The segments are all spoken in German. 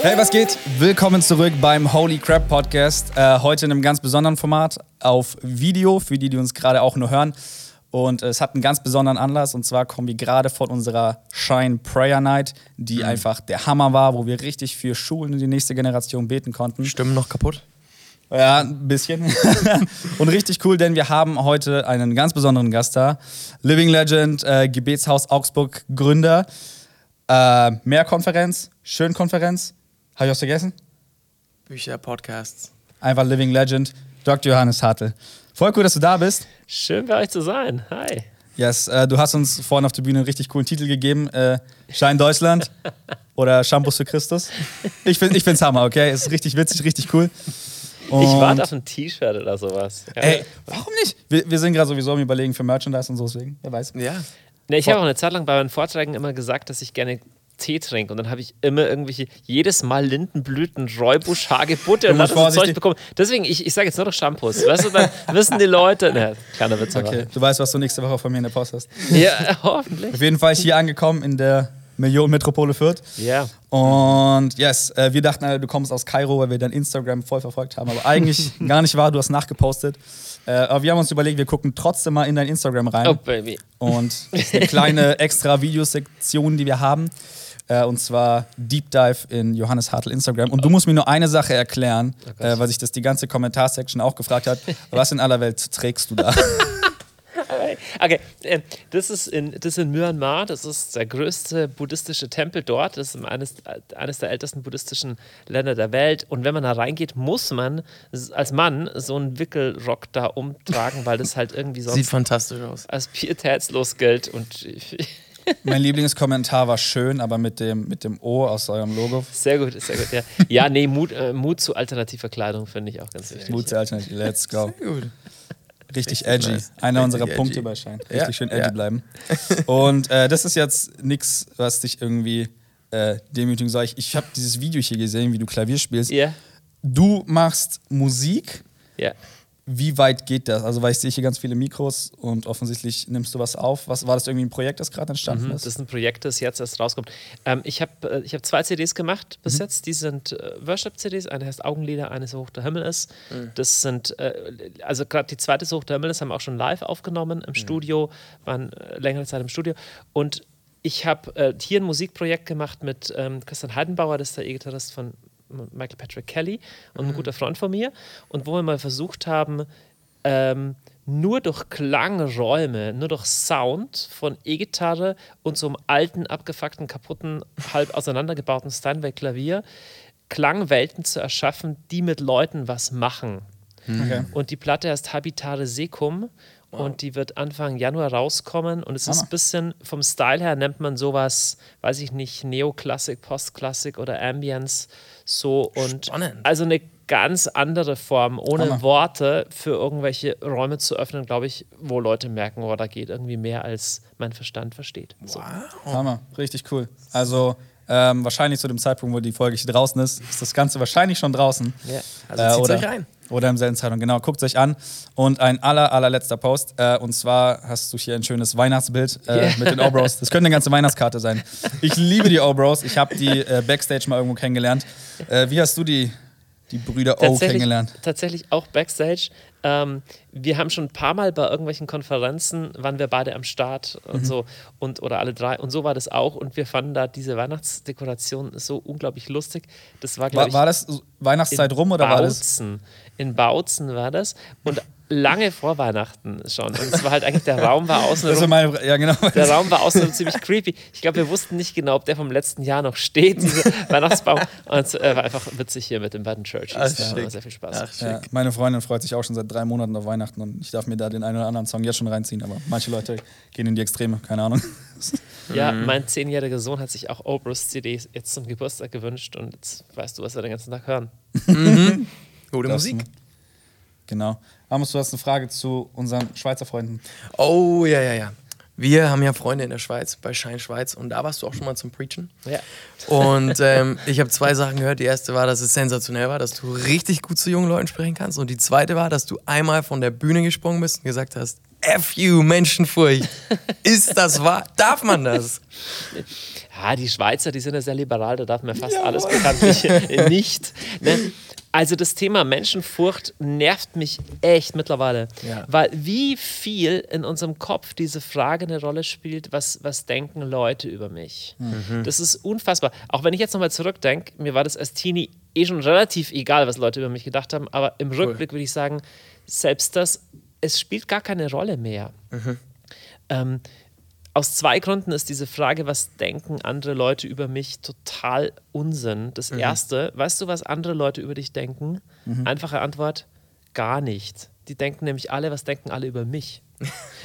Hey, was geht? Willkommen zurück beim Holy Crap Podcast. Äh, heute in einem ganz besonderen Format auf Video, für die, die uns gerade auch nur hören. Und es hat einen ganz besonderen Anlass. Und zwar kommen wir gerade von unserer Shine Prayer Night, die einfach der Hammer war, wo wir richtig für Schulen und die nächste Generation beten konnten. Stimmen noch kaputt? Ja, ein bisschen. und richtig cool, denn wir haben heute einen ganz besonderen Gast da. Living Legend, äh, Gebetshaus Augsburg Gründer. Äh, Mehrkonferenz, Schönkonferenz. Habe ich was vergessen? Bücher, Podcasts. Einfach Living Legend, Dr. Johannes Hartl. Voll cool, dass du da bist. Schön bei euch zu sein. Hi. Yes, äh, du hast uns vorhin auf der Bühne einen richtig coolen Titel gegeben. Äh, Schein Deutschland oder Shampoos für Christus. Ich finde es Hammer, okay? Ist richtig witzig, richtig cool. ich warte auf ein T-Shirt oder sowas. Ja. Ey, warum nicht? Wir, wir sind gerade sowieso am Überlegen für Merchandise und so, deswegen, wer weiß. Ja. Nee, ich habe auch eine Zeit lang bei meinen Vorträgen immer gesagt, dass ich gerne Tee trinke. Und dann habe ich immer irgendwelche, jedes Mal Lindenblüten, Räubusch, Hagebutte und das Zeug bekommen. Deswegen, ich, ich sage jetzt nur noch Shampoos. Weißt du, dann wissen die Leute. Ne, kleiner Witz. Okay, du weißt, was du nächste Woche von mir in der Post hast. Ja, hoffentlich. Auf jeden Fall hier angekommen in der Millionenmetropole Fürth. Ja. Und yes, äh, wir dachten, alle, du kommst aus Kairo, weil wir dein Instagram voll verfolgt haben. Aber eigentlich gar nicht wahr, du hast nachgepostet. Äh, aber wir haben uns überlegt, wir gucken trotzdem mal in dein Instagram rein. Oh, Baby. Und eine kleine extra Videosektion, die wir haben. Äh, und zwar Deep Dive in Johannes Hartl Instagram. Und du musst mir nur eine Sache erklären, äh, weil sich das die ganze Kommentarsection auch gefragt hat. Was in aller Welt trägst du da? Okay, äh, das ist, in, das ist in Myanmar, das ist der größte buddhistische Tempel dort, das ist eines, eines der ältesten buddhistischen Länder der Welt. Und wenn man da reingeht, muss man als Mann so einen Wickelrock da umtragen, weil das halt irgendwie Sieht sonst fantastisch aus. als pietätslos gilt. Und ich- mein Lieblingskommentar war schön, aber mit dem, mit dem O aus eurem Logo. sehr gut, sehr gut. Ja, ja nee, Mut, äh, Mut zu alternativer Kleidung finde ich auch ganz wichtig. Mut zur Alternative. Let's go. Gut. Richtig, Richtig edgy. nice. Einer Richtig unserer edgy. Punkte bei Schein. Richtig Ja, schön edgy ja. bleiben. Und äh, das ist jetzt nichts, was dich irgendwie äh, demütigen soll. Ich, ich habe dieses Video hier gesehen, wie du Klavier spielst. Ja, Du machst Musik. ja. Wie weit geht das? Also, weil ich sehe hier ganz viele Mikros und offensichtlich nimmst du was auf. Was war das irgendwie ein Projekt, das gerade entstanden Mhm, ist? Das ist ein Projekt, das jetzt erst rauskommt. Ähm, ich habe äh, ich hab zwei CDs gemacht bis jetzt. Die sind äh, Worship-CDs. Eine heißt Augenlider, eine so hoch der Himmel ist. Das sind, äh, also gerade die zweite so hoch der Himmel ist, haben wir auch schon live aufgenommen im Studio, waren äh, längere Zeit im Studio. Und ich habe äh, hier ein Musikprojekt gemacht mit ähm, Christian Heidenbauer, das ist der E-Gitarrist von Michael Patrick Kelly und ein guter Freund von mir. Und wo wir mal versucht haben, ähm, nur durch Klangräume, nur durch Sound von E-Gitarre und so einem alten, abgefuckten, kaputten, halb auseinandergebauten Steinway-Klavier Klangwelten zu erschaffen, die mit Leuten was machen. Okay. Und die Platte heißt Habitare Secum und die wird Anfang Januar rauskommen. Und es ist Hammer. ein bisschen vom Style her nennt man sowas, weiß ich nicht, Neoklassik, Postklassik oder Ambience. So und Spannend. also eine ganz andere Form, ohne Hammer. Worte für irgendwelche Räume zu öffnen, glaube ich, wo Leute merken, oh, da geht irgendwie mehr als mein Verstand versteht. So. Hammer, richtig cool. Also, ähm, wahrscheinlich zu dem Zeitpunkt, wo die Folge hier draußen ist, ist das Ganze wahrscheinlich schon draußen. Ja. Also Äh, zieht's oder, euch rein. Oder im selben Zeitung, genau. Guckt euch an. Und ein aller, allerletzter Post. Äh, und zwar hast du hier ein schönes Weihnachtsbild äh, Yeah. mit den O-Bros. Das könnte eine ganze Weihnachtskarte sein. Ich liebe die O-Bros. Ich habe die äh, Backstage mal irgendwo kennengelernt. Äh, wie hast du die, die Brüder O kennengelernt? tatsächlich auch Backstage. Ähm, wir haben schon ein paar Mal bei irgendwelchen Konferenzen, waren wir beide am Start Mhm. und so und oder alle drei und so war das auch und wir fanden da diese Weihnachtsdekoration so unglaublich lustig. Das war War, war das Weihnachtszeit rum oder war das? In Bautzen war das und lange vor Weihnachten schon und es war halt eigentlich der Raum war außen Das ist meine, ja, genau. der Raum war außerdem ziemlich creepy. Ich glaube, wir wussten nicht genau, ob der vom letzten Jahr noch steht, dieser Weihnachtsbaum. Und es äh, war einfach witzig hier mit den beiden Churchies. Ach, da war sehr viel Spaß. Ach, Ja, meine Freundin freut sich auch schon seit drei Monaten auf Weihnachten und ich darf mir da den einen oder anderen Song jetzt schon reinziehen, aber manche Leute gehen in die Extreme, keine Ahnung. Ja, Mhm. mein zehnjähriger Sohn hat sich auch Obrus CD jetzt zum Geburtstag gewünscht und jetzt weißt du, was wir den ganzen Tag hören. Gute Das- Musik. Genau. Amos, du hast eine Frage zu unseren Schweizer Freunden. Oh, ja, ja, ja. Wir haben ja Freunde in der Schweiz, bei Schein Schweiz. Und da warst du auch schon mal zum Preachen. Ja. Und ähm, ich habe zwei Sachen gehört. Die erste war, dass es sensationell war, dass du richtig gut zu jungen Leuten sprechen kannst. Und die zweite war, dass du einmal von der Bühne gesprungen bist und gesagt hast, F you, Menschenfurcht. Ist das wahr? Darf man das? ah, die Schweizer, die sind ja sehr liberal, da darf man fast alles bekanntlich äh, nicht. Ne? Also das Thema Menschenfurcht nervt mich echt mittlerweile, Ja. weil wie viel in unserem Kopf diese Frage eine Rolle spielt, was, was denken Leute über mich. Das ist unfassbar. Auch wenn ich jetzt nochmal zurückdenke, mir war das als Teenie eh schon relativ egal, was Leute über mich gedacht haben, aber im Rückblick würde ich sagen, selbst das, es spielt gar keine Rolle mehr. Ähm, aus zwei Gründen ist diese Frage, was denken andere Leute über mich, total Unsinn. Das erste, weißt du, was andere Leute über dich denken? Einfache Antwort, gar nicht. Die denken nämlich alle, was denken alle über mich?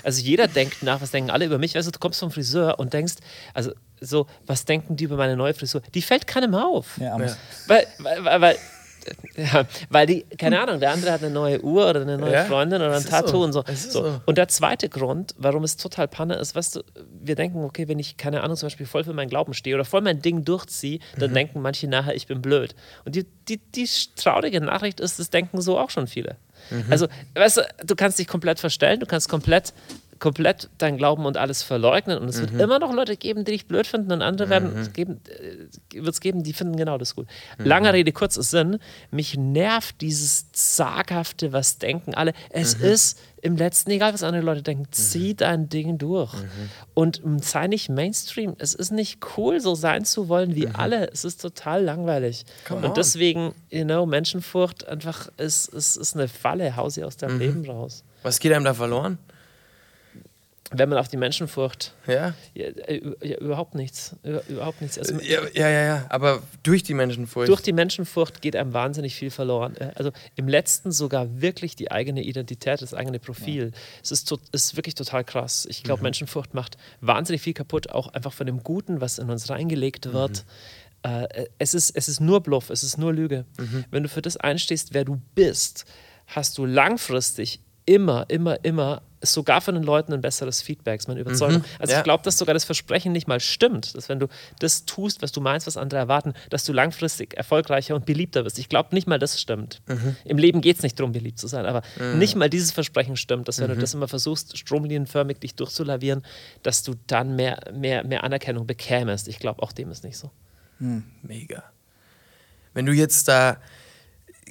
Also jeder denkt nach, was denken alle über mich. Weißt du, du kommst vom Friseur und denkst, also so, was denken die über meine neue Frisur? Die fällt keinem auf. Ja, aber Ja. Weil, weil, weil, weil, ja, weil die, keine Ahnung, der andere hat eine neue Uhr oder eine neue Ja, Freundin oder ein Tattoo so. und so. so. Und der zweite Grund, warum es total Panne ist, weißt du, wir denken, okay, wenn ich, keine Ahnung, zum Beispiel voll für meinen Glauben stehe oder voll mein Ding durchziehe, dann Mhm. denken manche nachher, ich bin blöd. Und die, die, die traurige Nachricht ist, das denken so auch schon viele. Mhm. Also, weißt du, du kannst dich komplett verstellen, du kannst komplett komplett dein Glauben und alles verleugnen und es Mhm. wird immer noch Leute geben, die dich blöd finden und andere werden es geben, äh, wird es geben, die finden genau das gut. Mhm. Lange Rede, kurzer Sinn, mich nervt dieses zaghafte, was denken alle. Es Mhm. ist im letzten, egal was andere Leute denken, zieh dein Ding durch Mhm. und sei nicht Mainstream. Es ist nicht cool, so sein zu wollen wie alle. Es ist total langweilig. Mhm. Come und on. deswegen, you know, Menschenfurcht einfach ist, ist, ist eine Falle, hau sie aus Mhm. deinem Leben raus. Was geht einem da verloren? Wenn man auf die Menschenfurcht Ja? Ja, äh, ja, überhaupt nichts. Über, überhaupt nichts. Also, ja? Ja, ja, ja. Aber durch die Menschenfurcht. durch die Menschenfurcht geht einem wahnsinnig viel verloren. Äh, Also im letzten sogar wirklich die eigene Identität, das eigene Profil. Es ist, to- ist wirklich total krass. Ich glaube, Menschenfurcht macht wahnsinnig viel kaputt, auch einfach von dem Guten, was in uns reingelegt wird. Äh, es, ist, es ist nur Bluff, es ist nur Lüge. Wenn du für das einstehst, wer du bist, hast du langfristig immer, immer, immer sogar von den Leuten ein besseres Feedback, ist meine Überzeugung. Also ja. ich glaube, dass sogar das Versprechen nicht mal stimmt, dass wenn du das tust, was du meinst, was andere erwarten, dass du langfristig erfolgreicher und beliebter wirst. Ich glaube nicht mal, das stimmt. Im Leben geht es nicht darum, beliebt zu sein, aber nicht mal dieses Versprechen stimmt, dass wenn du das immer versuchst, stromlinienförmig dich durchzulavieren, dass du dann mehr, mehr, mehr Anerkennung bekämest. Ich glaube, auch dem ist nicht so. Mega. Wenn du jetzt da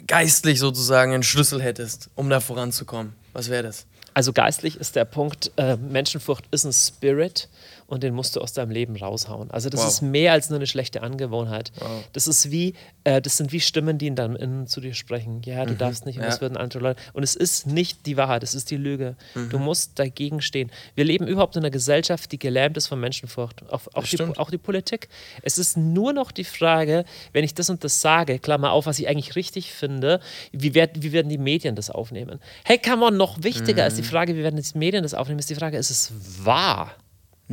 geistlich sozusagen einen Schlüssel hättest, um da voranzukommen, was wäre das? Also geistlich ist der Punkt, äh, Menschenfurcht ist ein Spirit und den musst du aus deinem Leben raushauen. Also das Wow. ist mehr als nur eine schlechte Angewohnheit. Wow. Das ist wie, äh, das sind wie Stimmen, die in deinem Innen zu dir sprechen. Ja, du darfst nicht und Mhm. Ja. das würden andere Leute. Und es ist nicht die Wahrheit, es ist die Lüge. Du Mhm. musst dagegen stehen. Wir leben überhaupt in einer Gesellschaft, die gelähmt ist von Menschenfurcht. Auch, auch, die, auch die Politik. Es ist nur noch die Frage, wenn ich das und das sage, Klammer auf, was ich eigentlich richtig finde, wie, werd, wie werden die Medien das aufnehmen? Hey, come on, noch wichtiger als die Frage, wie werden die Medien das aufnehmen, ist die Frage, ist es wahr?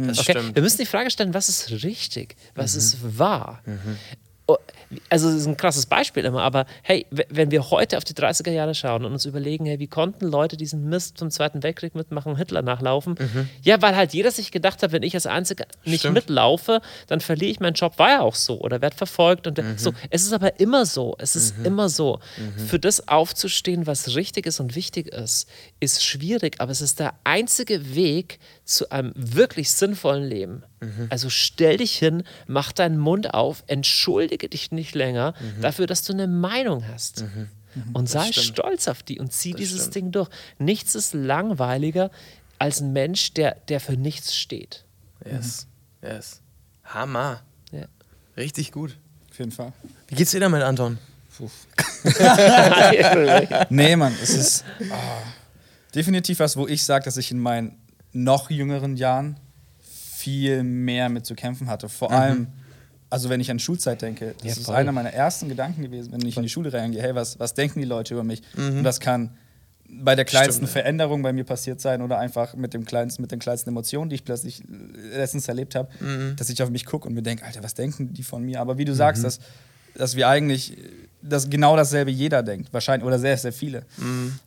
Das Okay? stimmt. Wir müssen die Frage stellen, was ist richtig? Was ist wahr? Oh, Also, das ist ein krasses Beispiel immer, aber hey, wenn wir heute auf die 30er Jahre schauen und uns überlegen, hey, wie konnten Leute diesen Mist zum Zweiten Weltkrieg mitmachen und Hitler nachlaufen? Ja, weil halt jeder sich gedacht hat, wenn ich als Einziger nicht Stimmt. mitlaufe, dann verliere ich meinen Job. War ja auch so oder werde verfolgt und so. Es ist aber immer so. Es ist immer so. Für das aufzustehen, was richtig ist und wichtig ist, ist schwierig, aber es ist der einzige Weg zu einem wirklich sinnvollen Leben. Also stell dich hin, mach deinen Mund auf, entschuldige dich nicht länger dafür, dass du eine Meinung hast. Und sei stolz auf die und zieh dieses stimmt. Ding durch. Nichts ist langweiliger als ein Mensch, der, der für nichts steht. Yes. Yes. Hammer. Ja. Richtig gut. auf jeden Fall. Wie geht's dir damit, Anton? Nee, Mann, es ist ah, definitiv was, wo ich sage, dass ich in meinen noch jüngeren Jahren viel mehr mit zu kämpfen hatte. Vor allem, also wenn ich an Schulzeit denke, das Ja, ist einer meiner ersten Gedanken gewesen, wenn ich in die Schule reingehe, hey, was, was denken die Leute über mich? Und das kann bei der kleinsten Stimmt. Veränderung bei mir passiert sein oder einfach mit, dem kleinsten, mit den kleinsten Emotionen, die ich plötzlich letztens erlebt habe, dass ich auf mich gucke und mir denke, Alter, was denken die von mir? Aber wie du sagst, dass, dass wir eigentlich dass genau dasselbe jeder denkt, wahrscheinlich, oder sehr, sehr viele.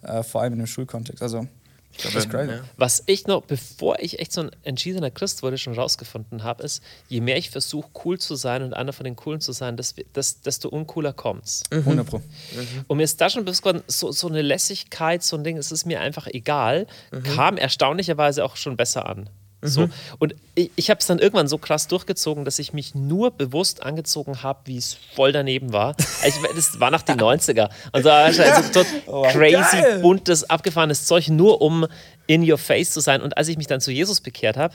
Äh, vor allem in dem Schulkontext. Also, ich glaube, das ist crazy. Was ich noch, bevor ich echt so ein entschiedener Christ wurde, schon rausgefunden habe, ist, je mehr ich versuche, cool zu sein und einer von den Coolen zu sein, des- des- desto uncooler kommt's. 100 Pro. Und mir ist da schon bewusst geworden, so, so eine Lässigkeit, so ein Ding, es ist mir einfach egal, kam erstaunlicherweise auch schon besser an. So. Und ich, ich habe es dann irgendwann so krass durchgezogen, dass ich mich nur bewusst angezogen habe, wie es voll daneben war. Ich, das war nach den 90er. Und so also so crazy, geil. buntes, abgefahrenes Zeug, nur um in your face zu sein. Und als ich mich dann zu Jesus bekehrt habe,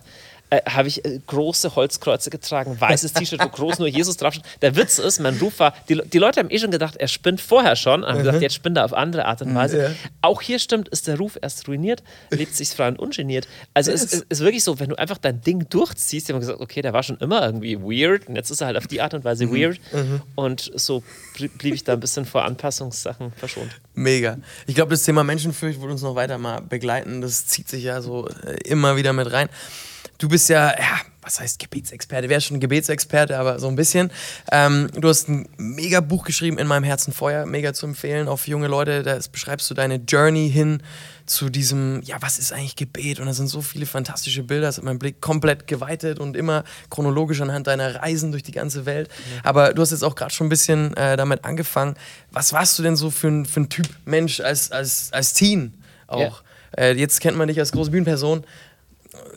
äh, habe ich äh, große Holzkreuze getragen, weißes T-Shirt, wo groß nur Jesus draufsteht. Der Witz ist, mein Ruf war, die, die Leute haben eh schon gedacht, er spinnt vorher schon, haben gesagt, jetzt spinnt er auf andere Art und Weise. Ja. Auch hier stimmt, ist der Ruf erst ruiniert, lebt sich frei und ungeniert. Also es ist, ist wirklich so, wenn du einfach dein Ding durchziehst, die haben gesagt, okay, der war schon immer irgendwie weird und jetzt ist er halt auf die Art und Weise weird. Und so blie- blieb ich da ein bisschen vor Anpassungssachen verschont. Mega. Ich glaube, das Thema Menschenfurcht wird uns noch weiter mal begleiten. Das zieht sich ja so äh, immer wieder mit rein. Du bist ja, ja, was heißt Gebetsexperte? Wer ist schon ein Gebetsexperte, aber so ein bisschen. Ähm, du hast ein mega Buch geschrieben, In meinem Herzen Feuer, mega zu empfehlen, für junge Leute. Da beschreibst du deine Journey hin zu diesem, ja, was ist eigentlich Gebet? Und da sind so viele fantastische Bilder, das hat meinen Blick komplett geweitet und immer chronologisch anhand deiner Reisen durch die ganze Welt. Aber du hast jetzt auch gerade schon ein bisschen äh, damit angefangen. Was warst du denn so für ein, für ein Typ Mensch als, als, als Teen auch? Äh, jetzt kennt man dich als große Bühnenperson.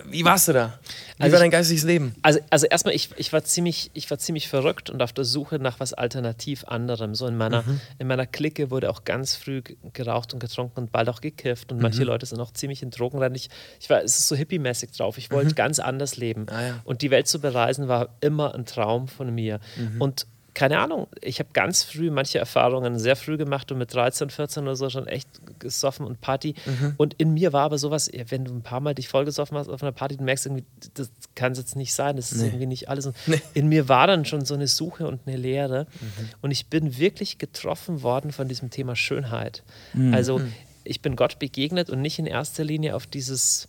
Wie warst du da? Wie Also war dein geistiges Leben? Also, also erstmal, ich, ich, war ziemlich, ich war ziemlich verrückt und auf der Suche nach was alternativ anderem. So in meiner, in meiner Clique wurde auch ganz früh geraucht und getrunken und bald auch gekifft. Und manche Leute sind auch ziemlich in Drogen rein. Ich, ich war, es ist so hippie-mäßig drauf. Ich wollte ganz anders leben. Ah, ja. Und die Welt zu bereisen war immer ein Traum von mir. Und keine Ahnung, ich habe ganz früh manche Erfahrungen sehr früh gemacht und mit 13, 14 oder so schon echt gesoffen und Party. Und in mir war aber sowas, wenn du ein paar Mal dich vollgesoffen hast auf einer Party, du merkst irgendwie, das kann es jetzt nicht sein, das ist irgendwie nicht alles. Und In mir war dann schon so eine Suche und eine Leere. Und ich bin wirklich getroffen worden von diesem Thema Schönheit. Also ich bin Gott begegnet und nicht in erster Linie auf dieses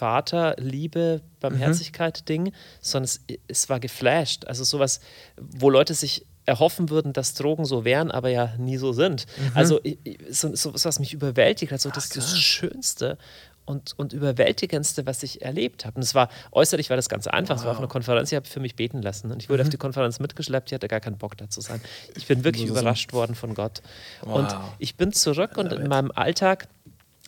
Vater, Liebe, Barmherzigkeit Ding, sondern es, es war geflasht. Also sowas, wo Leute sich erhoffen würden, dass Drogen so wären, aber ja nie so sind. Also ich- ich- so, so was mich überwältigt hat, so das, das Schönste und, und Überwältigendste, was ich erlebt habe. Und es war äußerlich war das ganz einfach. Es war auf einer Konferenz, ich habe für mich beten lassen. Und ich wurde auf die Konferenz mitgeschleppt, ich hatte gar keinen Bock da zu sein. Ich bin wirklich überrascht worden von Gott. Und ich bin zurück und in meinem Alltag,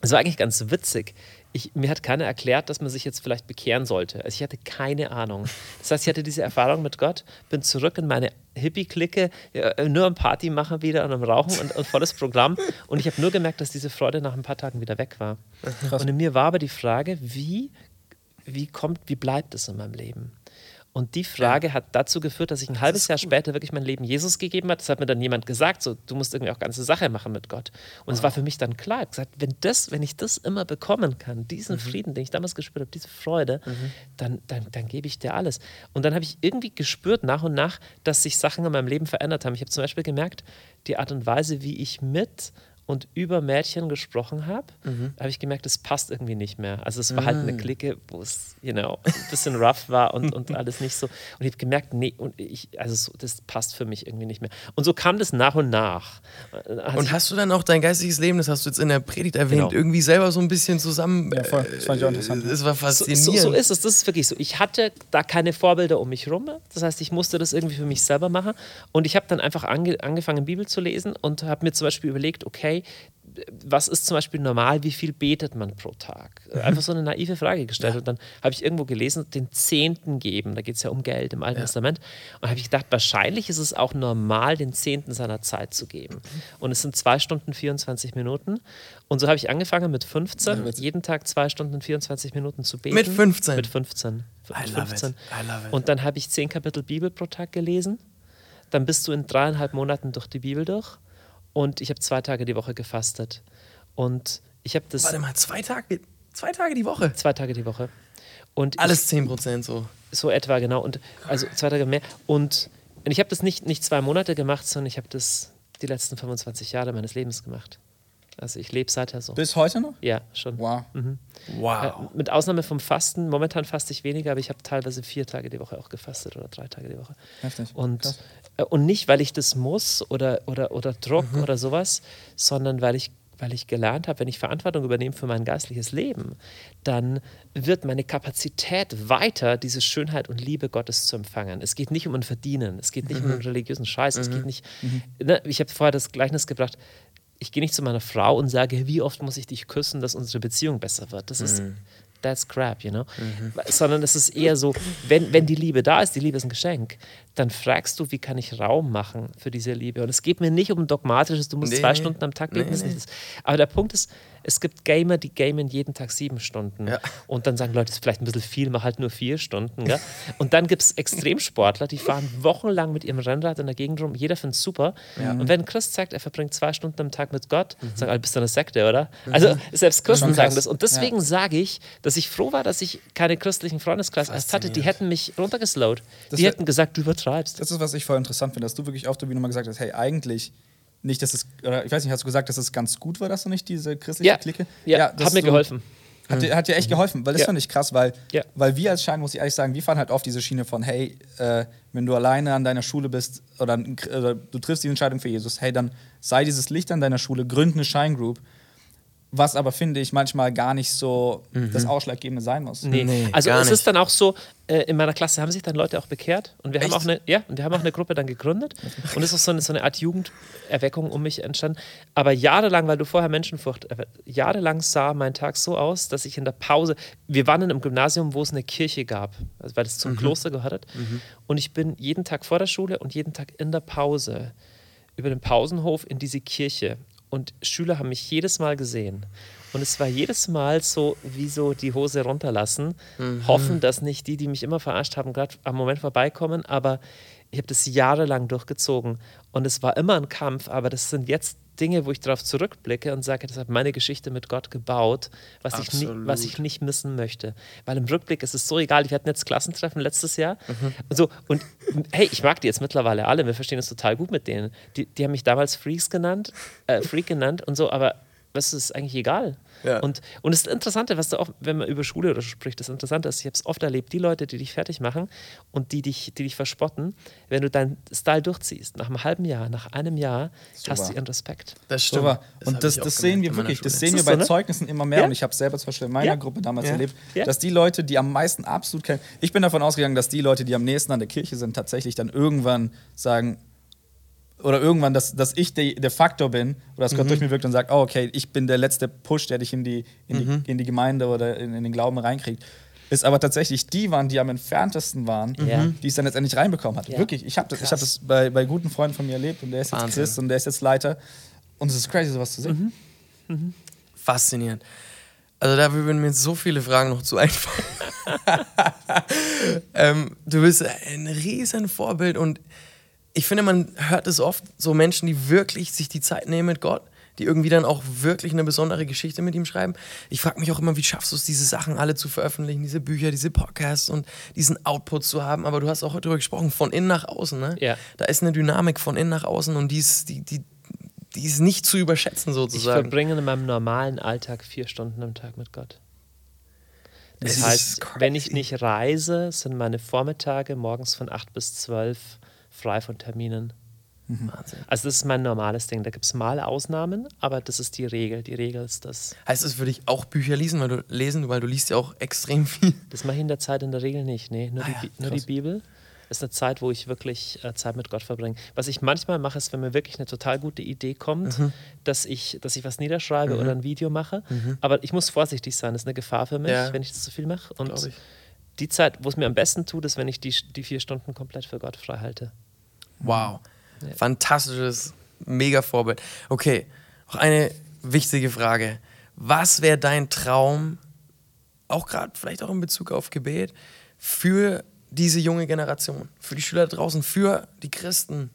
es war eigentlich ganz witzig. Ich, mir hat keiner erklärt, dass man sich jetzt vielleicht bekehren sollte. Also ich hatte keine Ahnung. Das heißt, ich hatte diese Erfahrung mit Gott, bin zurück in meine Hippie-Clique, ja, nur am Party machen wieder und am Rauchen und, und volles Programm. Und ich habe nur gemerkt, dass diese Freude nach ein paar Tagen wieder weg war. Und in mir war aber die Frage, wie, wie kommt, wie bleibt es in meinem Leben? Und die Frage hat dazu geführt, dass ich ein halbes Jahr später wirklich mein Leben Jesus gegeben hat. Das hat mir dann jemand gesagt, so, du musst irgendwie auch ganze Sache machen mit Gott. Und es war für mich dann klar, ich gesagt, wenn, das, wenn ich das immer bekommen kann, diesen Frieden, den ich damals gespürt habe, diese Freude, dann, dann, dann gebe ich dir alles. Und dann habe ich irgendwie gespürt nach und nach, dass sich Sachen in meinem Leben verändert haben. Ich habe zum Beispiel gemerkt, die Art und Weise, wie ich mit und über Mädchen gesprochen habe, habe ich gemerkt, das passt irgendwie nicht mehr. Also es war halt eine Clique, wo es, you know, ein bisschen rough war und, und alles nicht so. Und ich habe gemerkt, nee, und ich, also so, das passt für mich irgendwie nicht mehr. Und so kam das nach und nach. Hat Und hast du dann auch dein geistiges Leben, das hast du jetzt in der Predigt erwähnt, Genau. irgendwie selber so ein bisschen zusammen. Ja, voll. Das fand ich auch interessant. äh, Das war so, faszinierend. so, so ist es, das ist wirklich so. Ich hatte da keine Vorbilder um mich rum. Das heißt, ich musste das irgendwie für mich selber machen. Und ich habe dann einfach ange angefangen, Bibel zu lesen und habe mir zum Beispiel überlegt, okay, was ist zum Beispiel normal, wie viel betet man pro Tag? Einfach so eine naive Frage gestellt. Und dann habe ich irgendwo gelesen, den Zehnten geben. Da geht es ja um Geld im Alten Testament. Und habe ich gedacht, wahrscheinlich ist es auch normal, den Zehnten seiner Zeit zu geben. Und es sind zwei Stunden 24 Minuten. Und so habe ich angefangen mit 15, jeden Tag zwei Stunden 24 Minuten zu beten. Mit 15? Mit 15. Mit I love it. 15. I love it. Und dann habe ich zehn Kapitel Bibel pro Tag gelesen. Dann bist du in dreieinhalb Monaten durch die Bibel durch. Und ich habe zwei Tage die Woche gefastet. Und ich habe das Warte mal, zwei Tage, zwei Tage die Woche. zwei Tage die Woche. Und Alles 10% so. ich, so etwa, genau. Und also zwei Tage mehr. Und, und ich habe das nicht, nicht zwei Monate gemacht, sondern ich habe das die letzten 25 Jahre meines Lebens gemacht. Also ich lebe seither so. Bis heute noch? Ja, schon. Wow. Wow. Äh, mit Ausnahme vom Fasten, momentan faste ich weniger, aber ich habe teilweise vier Tage die Woche auch gefastet oder drei Tage die Woche. Heftig. Und, äh, und nicht, weil ich das muss oder, oder, oder Druck Mhm. oder sowas, sondern weil ich, weil ich gelernt habe, wenn ich Verantwortung übernehme für mein geistliches Leben, dann wird meine Kapazität weiter, diese Schönheit und Liebe Gottes zu empfangen. Es geht nicht um ein Verdienen, es geht nicht Mhm. um einen religiösen Scheiß, es geht nicht. Ne, ich habe vorher das Gleichnis gebracht. Ich gehe nicht zu meiner Frau und sage, wie oft muss ich dich küssen, dass unsere Beziehung besser wird. Das ist, that's crap, you know? Sondern es ist eher so, wenn, wenn die Liebe da ist, die Liebe ist ein Geschenk, dann fragst du, wie kann ich Raum machen für diese Liebe? Und es geht mir nicht um dogmatisches, du musst Nee, zwei. Stunden am Tag beten. Nee, nee. nicht das. Aber der Punkt ist, es gibt Gamer, die gamen jeden Tag sieben Stunden. Ja. Und dann sagen Leute, das ist vielleicht ein bisschen viel, mach halt nur vier Stunden. Gell? Und dann gibt es Extremsportler, die fahren wochenlang mit ihrem Rennrad in der Gegend rum. Jeder findet es super. Und wenn ein Christ sagt, er verbringt zwei Stunden am Tag mit Gott, sagen alle, bist du eine Sekte, oder? Also selbst Christen sagen das. Und deswegen sage ich, dass ich froh war, dass ich keine christlichen Freundeskreis erst hatte. Die hätten mich runtergeslowt. Das Die hätten gesagt, du übertreibst. Das ist, was ich voll interessant finde, dass du wirklich oft wie nochmal gesagt hast, hey, eigentlich nicht, dass es, oder ich weiß nicht, hast du gesagt, dass es ganz gut war, dass du nicht diese christliche Ja, Clique? ja, dass hat mir du- geholfen. Hat, dir, hat dir echt geholfen, weil das Ja. fand ich krass, weil, Ja. weil wir als Schein, muss ich ehrlich sagen, wir fahren halt oft diese Schiene von, hey, äh, wenn du alleine an deiner Schule bist oder, oder du triffst die Entscheidung für Jesus, hey, dann sei dieses Licht an deiner Schule, gründ eine Scheingroup, was aber, finde ich, manchmal gar nicht so das Ausschlaggebende sein muss. Nee. Nee, also es ist dann auch so, äh, in meiner Klasse haben sich dann Leute auch bekehrt und wir haben auch eine, ja, und wir haben auch eine Gruppe dann gegründet und es ist so eine, so eine Art Jugenderweckung um mich entstanden. Aber jahrelang, weil du vorher Menschenfurcht, äh, jahrelang sah mein Tag so aus, dass ich in der Pause, wir waren in einem Gymnasium, wo es eine Kirche gab, also weil es zum Kloster gehört hat und ich bin jeden Tag vor der Schule und jeden Tag in der Pause über den Pausenhof in diese Kirche und Schüler haben mich jedes Mal gesehen. Und es war jedes Mal so, wie so die Hose runterlassen, hoffen, dass nicht die, die mich immer verarscht haben, gerade am Moment vorbeikommen. Aber ich habe das jahrelang durchgezogen und es war immer ein Kampf. Aber das sind jetzt Dinge, wo ich darauf zurückblicke und sage, das hat meine Geschichte mit Gott gebaut, was, ich, nie, was ich nicht missen möchte. Weil im Rückblick ist es so egal. Wir hatten jetzt Klassentreffen letztes Jahr und so. Und hey, ich mag die jetzt mittlerweile alle. Wir verstehen es total gut mit denen. Die, die haben mich damals Freaks genannt, äh, Freak genannt und so, aber was ist eigentlich egal? Ja. Und, und das Interessante, was du auch, wenn man über Schule oder so spricht, das Interessante ist, ich habe es oft erlebt, die Leute, die dich fertig machen und die dich, die dich verspotten, wenn du deinen Style durchziehst, nach einem halben Jahr, nach einem Jahr, hast Super. du ihren Respekt. Das stimmt. Super. und das, auch das sehen wir wirklich, das sehen wir bei das so, ne? Zeugnissen immer mehr. Ja. Und ich habe selber zum Beispiel in meiner Ja. Gruppe damals Ja. erlebt, Ja. dass die Leute, die am meisten absolut kennen, ich bin davon ausgegangen, dass die Leute, die am nächsten an der Kirche sind, tatsächlich dann irgendwann sagen, oder irgendwann, dass, dass ich der, der Faktor bin, oder dass Gott durch mich wirkt und sagt, oh, okay, ich bin der letzte Push, der dich in die, in die, in die Gemeinde oder in, in den Glauben reinkriegt. Ist aber tatsächlich die waren, die am entferntesten waren, Ja. die es dann letztendlich reinbekommen hat. Ja. Wirklich, ich habe das, ich hab das bei, bei guten Freunden von mir erlebt und der ist jetzt Wahnsinn. Christ und der ist jetzt Leiter. Und es ist crazy, sowas zu sehen. Faszinierend. Also da würden mir so viele Fragen noch zu einfallen. ähm, du bist ein riesen Vorbild und ich finde, man hört es oft, so Menschen, die wirklich sich die Zeit nehmen mit Gott, die irgendwie dann auch wirklich eine besondere Geschichte mit ihm schreiben. Ich frage mich auch immer, wie schaffst du es, diese Sachen alle zu veröffentlichen, diese Bücher, diese Podcasts und diesen Output zu haben. Aber du hast auch darüber gesprochen, von innen nach außen. Ne? Ja. Da ist eine Dynamik von innen nach außen und die ist, die, die, die ist nicht zu überschätzen Ich sozusagen. verbringe in meinem normalen Alltag vier Stunden am Tag mit Gott. Das ist heißt, wenn ich nicht reise, sind meine Vormittage morgens von 8 bis 12 frei von Terminen. Wahnsinn. Also das ist mein normales Ding. Da gibt es mal Ausnahmen, aber das ist die Regel. Die Regel ist das. Heißt es für dich auch Bücher lesen, weil du lesen, weil du liest ja auch extrem viel. Das mache ich in der Zeit in der Regel nicht. Nee, nur, Ah die, ja, nur die. Bibel ist eine Zeit, wo ich wirklich äh, Zeit mit Gott verbringe. Was ich manchmal mache, ist, wenn mir wirklich eine total gute Idee kommt, Mhm. dass, ich, dass ich was niederschreibe oder ein Video mache. Aber ich muss vorsichtig sein. Das ist eine Gefahr für mich, Ja. wenn ich das zu viel mache. Und die Zeit, wo es mir am besten tut, ist, wenn ich die, die vier Stunden komplett für Gott frei halte. Wow. Fantastisches, mega Vorbild. Okay, noch eine wichtige Frage. Was wäre dein Traum, auch gerade vielleicht auch in Bezug auf Gebet, für diese junge Generation, für die Schüler da draußen, für die Christen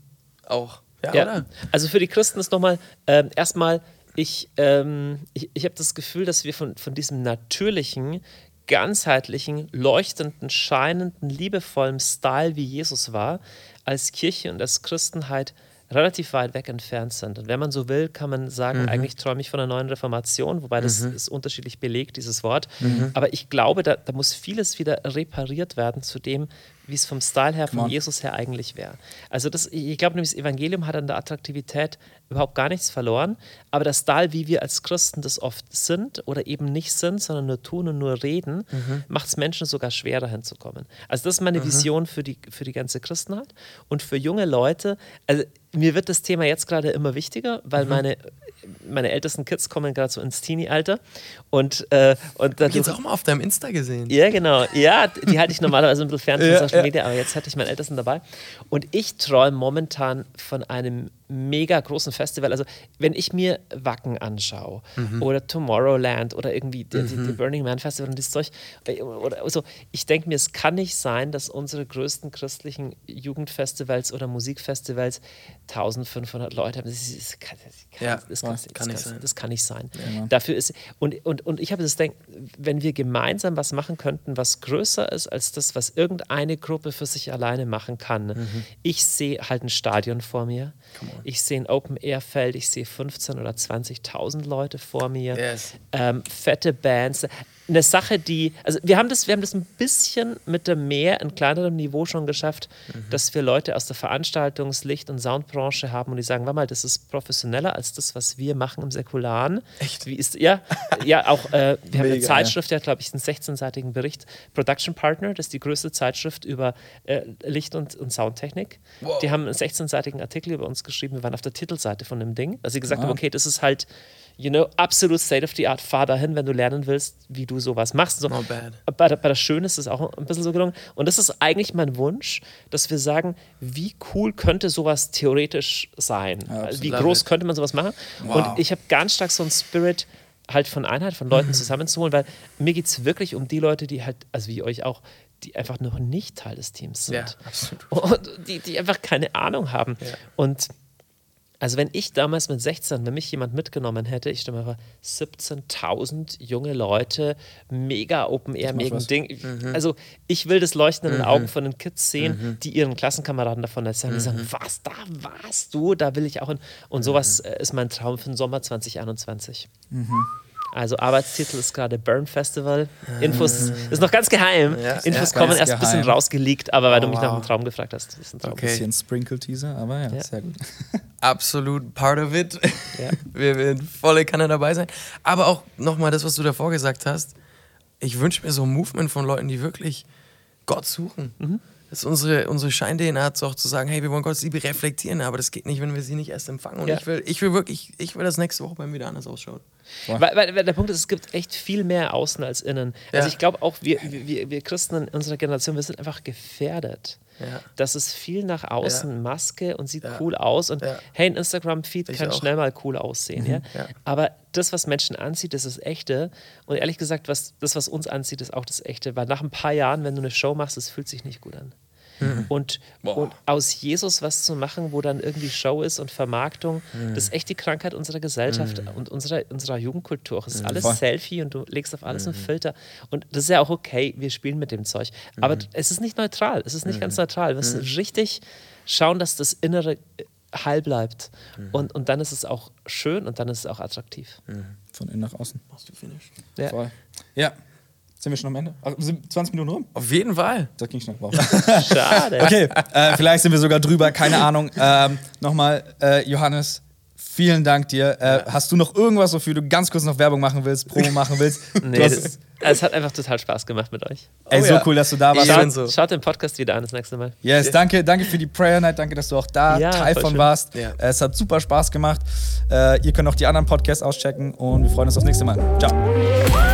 auch? Ja, Ja, oder? also für die Christen ist nochmal ähm, erstmal, ich, ähm, ich, ich habe das Gefühl, dass wir von, von diesem natürlichen, ganzheitlichen, leuchtenden, scheinenden, liebevollen Style, wie Jesus war, als Kirche und als Christenheit relativ weit weg entfernt sind. Und wenn man so will, kann man sagen, eigentlich träume ich von einer neuen Reformation, wobei das ist unterschiedlich belegt, dieses Wort. Aber ich glaube, da, da muss vieles wieder repariert werden zu dem, wie es vom Style her, von on. Jesus her eigentlich wäre. Also das, ich glaube nämlich, das Evangelium hat an der Attraktivität überhaupt gar nichts verloren, aber der Style, wie wir als Christen das oft sind oder eben nicht sind, sondern nur tun und nur reden, macht es Menschen sogar schwerer hinzukommen. Also das ist meine Vision für die, für die ganze Christenheit und für junge Leute. Also mir wird das Thema jetzt gerade immer wichtiger, weil meine, meine ältesten Kids kommen gerade so ins Teenie-Alter und, äh, und ich jetzt auch mal auf deinem Insta gesehen. ja, genau. Ja, die halte ich normalerweise ein bisschen fern von Ja, Social. Media, aber jetzt hatte ich meinen Ältesten dabei. Und ich träume momentan von einem mega großen Festival. Also, wenn ich mir Wacken anschaue oder Tomorrowland oder irgendwie die, die, die Burning Man Festival und das Zeug, äh, oder so, ich denke mir, es kann nicht sein, dass unsere größten christlichen Jugendfestivals oder Musikfestivals 1500 Leute haben. Das, ist, das, kann, das, kann, Ja, das, kann kann, das, nicht sein. das kann nicht sein. Dafür ist und, und, und ich habe das Denken, wenn wir gemeinsam was machen könnten, was größer ist als das, was irgendeine Gruppe für sich alleine machen kann. Mhm. Ich sehe halt ein Stadion vor mir, ich sehe ein Open-Air-Feld, ich sehe 15.000 oder 20.000 Leute vor mir, Yes. ähm, fette Bands. Eine Sache, die, also wir haben das, wir haben das ein bisschen mit der mehr in kleinerem Niveau schon geschafft, Mhm. dass wir Leute aus der Veranstaltungs-, Licht- und Soundbranche haben und die sagen, warte mal, das ist professioneller als das, was wir machen im Säkularen. Echt? Wie ist, ja, ja, auch, äh, wir haben eine Mega, Zeitschrift, die hat, glaube ich, einen 16-seitigen Bericht. Production Partner, das ist die größte Zeitschrift über äh, Licht- und, und Soundtechnik. Die haben einen 16-seitigen Artikel über uns geschrieben. Wir waren auf der Titelseite von dem Ding. Also sie gesagt haben, okay, das ist halt, you know, absolut state of the art. Fahr dahin, wenn du lernen willst, wie du sowas machst. So, Not bad. bei, der- bei der Schön ist es auch ein bisschen so gelungen. Und das ist eigentlich mein Wunsch, dass wir sagen, wie cool könnte sowas theoretisch sein? Also wie groß könnte man sowas machen? Und ich habe ganz stark so einen Spirit halt von Einheit, von Leuten zusammenzuholen, weil mir geht es wirklich um die Leute, die halt, also wie euch auch, die einfach noch nicht Teil des Teams sind. Ja, absolut. Und die, die einfach keine Ahnung haben. Und also wenn ich damals mit 16, wenn mich jemand mitgenommen hätte, ich stelle mir vor, 17.000 junge Leute, mega Open Air, mega. Ding. Also ich will das Leuchten in den Augen von den Kids sehen, die ihren Klassenkameraden davon erzählen, die sagen, was, da warst du, da will ich auch hin. Und sowas äh, ist mein Traum für den Sommer 2021. Also Arbeitstitel ist gerade Burn Festival. Infos ist noch ganz geheim. Ja, Infos ja, kommen erst ein bisschen geheim. rausgeleakt, aber weil du mich wow. nach dem Traum gefragt hast. Das ist ein Traum. Okay. Bisschen Sprinkle-Teaser, aber ja, Ja. sehr gut. absolut part of it. Ja. Wir werden volle Kanne dabei sein. Aber auch nochmal das, was du davor gesagt hast. Ich wünsche mir so ein Movement von Leuten, die wirklich Gott suchen. Mhm. Das ist unsere, unsere Schein-DNA, auch zu sagen, hey, wir wollen Gottes Liebe reflektieren, aber das geht nicht, wenn wir sie nicht erst empfangen. Und Ja. ich, will, ich will wirklich, ich will das nächste Woche bei mir wieder anders ausschaut. Weil, weil, weil der Punkt ist, es gibt echt viel mehr außen als innen. Also Ja. ich glaube auch, wir, wir, wir Christen in unserer Generation, wir sind einfach gefährdet. Ja. Das ist viel nach außen, Ja. Maske und sieht cool aus. Und hey, ein Instagram-Feed kann auch. schnell mal cool aussehen. Ja? Ja. Aber das, was Menschen anzieht, das ist echte. Und ehrlich gesagt, was, das, was uns anzieht, ist auch das echte. Weil nach ein paar Jahren, wenn du eine Show machst, es fühlt sich nicht gut an. Und, und aus Jesus was zu machen, wo dann irgendwie Show ist und Vermarktung, das ist echt die Krankheit unserer Gesellschaft und unserer, unserer Jugendkultur. Es ist alles Voll. Selfie und du legst auf alles einen Filter. Und das ist ja auch okay, wir spielen mit dem Zeug. Aber es ist nicht neutral. Es ist nicht ganz neutral. Wir müssen richtig schauen, dass das Innere äh, heil bleibt. Und, und dann ist es auch schön und dann ist es auch attraktiv. Von innen nach außen. Machst du finish? Ja. Voll. Ja. Sind wir schon am Ende? Ach, sind 20 Minuten rum? Auf jeden Fall. Das ging schnell. Wow. Schade. Okay, äh, vielleicht sind wir sogar drüber, keine Ahnung. Ähm, Nochmal, äh, Johannes, vielen Dank dir. Äh, Hast du noch irgendwas, wofür du ganz kurz noch Werbung machen willst, Promo machen willst? Nee, hast, das, es hat einfach total Spaß gemacht mit euch. ey, Oh so ja. cool, dass du da warst. Schaut, so. schaut den Podcast wieder an das nächste Mal. Yes, danke, danke für die Prayer Night, danke, dass du auch da Ja, Teil von schön. warst. Ja. Es hat super Spaß gemacht. Äh, ihr könnt auch die anderen Podcasts auschecken und wir freuen uns aufs nächste Mal. Ciao.